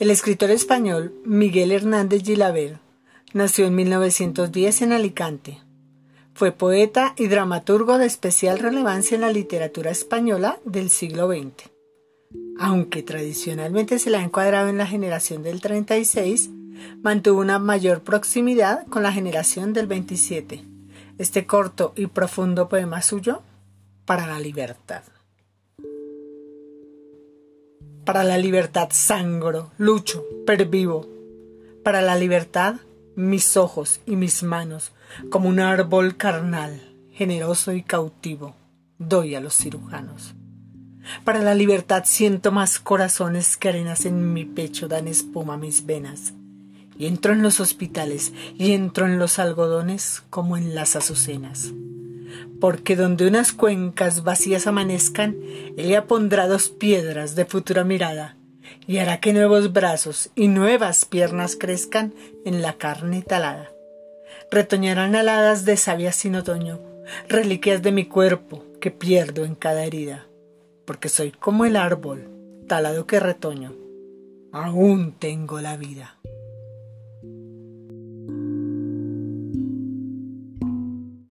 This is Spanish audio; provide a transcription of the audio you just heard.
El escritor español Miguel Hernández Gilaver nació en 1910 en Alicante. Fue poeta y dramaturgo de especial relevancia en la literatura española del siglo XX. Aunque tradicionalmente se la ha encuadrado en la generación del 36, mantuvo una mayor proximidad con la generación del 27. Este corto y profundo poema suyo, Para la libertad. Para la libertad sangro, lucho, pervivo. Para la libertad mis ojos y mis manos, como un árbol carnal, generoso y cautivo, doy a los cirujanos. Para la libertad siento más corazones que arenas en mi pecho dan espuma mis venas. Y entro en los hospitales y entro en los algodones como en las azucenas porque donde unas cuencas vacías amanezcan, ella pondrá dos piedras de futura mirada, y hará que nuevos brazos y nuevas piernas crezcan en la carne talada. Retoñarán aladas de savia sin otoño, reliquias de mi cuerpo que pierdo en cada herida, porque soy como el árbol talado que retoño. Aún tengo la vida.